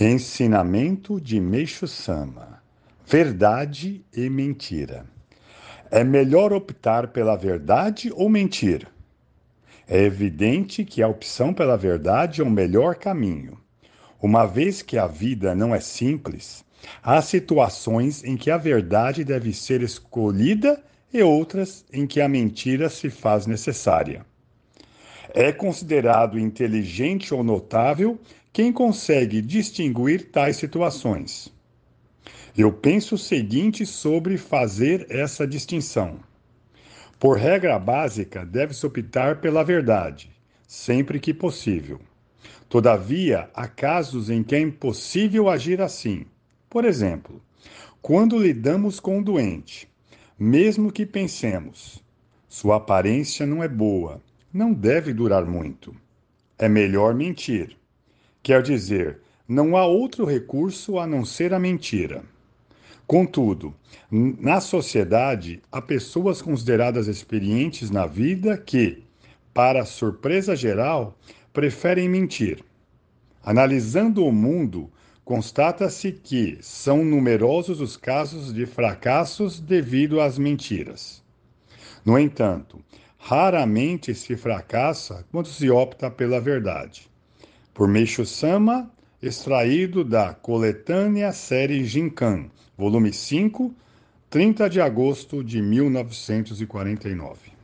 Ensinamento de Meixo Sama: Verdade e mentira. É melhor optar pela verdade ou mentir? É evidente que a opção pela verdade é o melhor caminho. Uma vez que a vida não é simples, há situações em que a verdade deve ser escolhida e outras em que a mentira se faz necessária. É considerado inteligente ou notável quem consegue distinguir tais situações. Eu penso o seguinte sobre fazer essa distinção. Por regra básica, deve-se optar pela verdade, sempre que possível. Todavia, há casos em que é impossível agir assim. Por exemplo, quando lidamos com um doente, mesmo que pensemos, sua aparência não é boa, não deve durar muito. É melhor mentir. Quer dizer, não há outro recurso a não ser a mentira. Contudo, na sociedade, há pessoas consideradas experientes na vida que, para surpresa geral, preferem mentir. Analisando o mundo, constata-se que são numerosos os casos de fracassos devido às mentiras. No entanto, raramente se fracassa quando se opta pela verdade. Por Meixo Sama, extraído da coletânea série Ginkan, volume 5, 30 de agosto de 1949.